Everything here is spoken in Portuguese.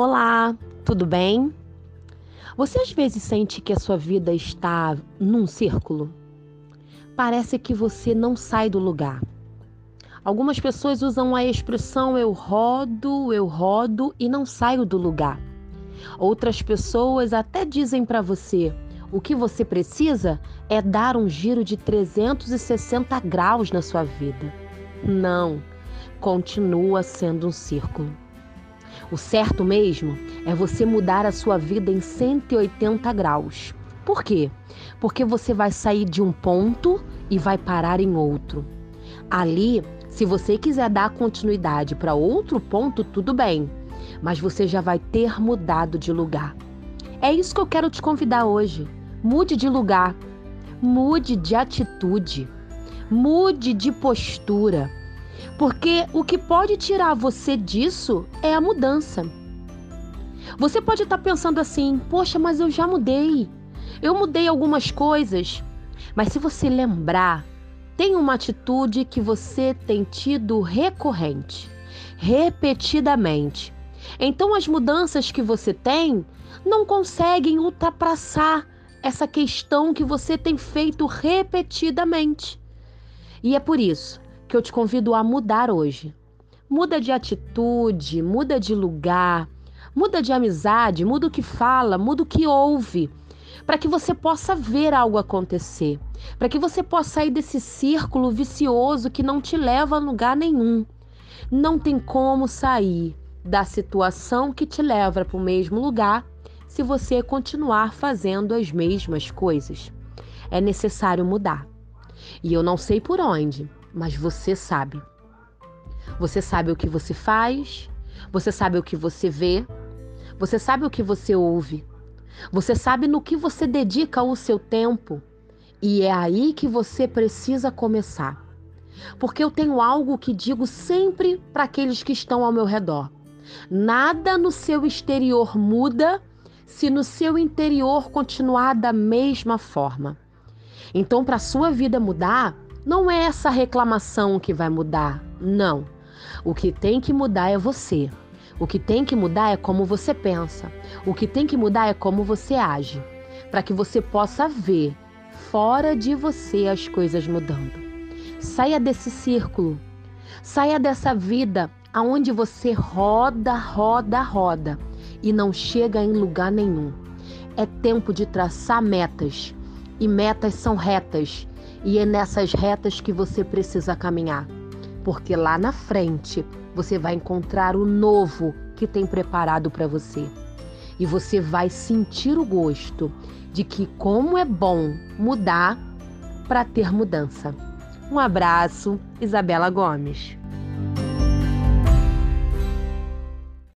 Olá, tudo bem? Você às vezes sente que a sua vida está num círculo? Parece que você não sai do lugar. Algumas pessoas usam a expressão eu rodo, eu rodo e não saio do lugar. Outras pessoas até dizem para você: o que você precisa é dar um giro de 360 graus na sua vida. Não, continua sendo um círculo. O certo mesmo é você mudar a sua vida em 180 graus. Por quê? Porque você vai sair de um ponto e vai parar em outro. Ali, se você quiser dar continuidade para outro ponto, tudo bem, mas você já vai ter mudado de lugar. É isso que eu quero te convidar hoje. Mude de lugar, mude de atitude, mude de postura. Porque o que pode tirar você disso é a mudança. Você pode estar pensando assim: poxa, mas eu já mudei. Eu mudei algumas coisas. Mas se você lembrar, tem uma atitude que você tem tido recorrente, repetidamente. Então as mudanças que você tem não conseguem ultrapassar essa questão que você tem feito repetidamente. E é por isso que eu te convido a mudar hoje. Muda de atitude, muda de lugar, muda de amizade, muda o que fala, muda o que ouve, para que você possa ver algo acontecer, para que você possa sair desse círculo vicioso que não te leva a lugar nenhum. Não tem como sair da situação que te leva para o mesmo lugar se você continuar fazendo as mesmas coisas. É necessário mudar. E eu não sei por onde, mas você sabe. Você sabe o que você faz, você sabe o que você vê, você sabe o que você ouve, você sabe no que você dedica o seu tempo. E é aí que você precisa começar. Porque eu tenho algo que digo sempre para aqueles que estão ao meu redor: nada no seu exterior muda se no seu interior continuar da mesma forma. Então, para a sua vida mudar, não é essa reclamação que vai mudar, não. O que tem que mudar é você. O que tem que mudar é como você pensa. O que tem que mudar é como você age, para que você possa ver fora de você as coisas mudando. Saia desse círculo. Saia dessa vida aonde você roda, roda, roda e não chega em lugar nenhum. É tempo de traçar metas. E metas são retas e é nessas retas que você precisa caminhar, porque lá na frente você vai encontrar o novo que tem preparado para você. E você vai sentir o gosto de que como é bom mudar para ter mudança. Um abraço, Isabela Gomes.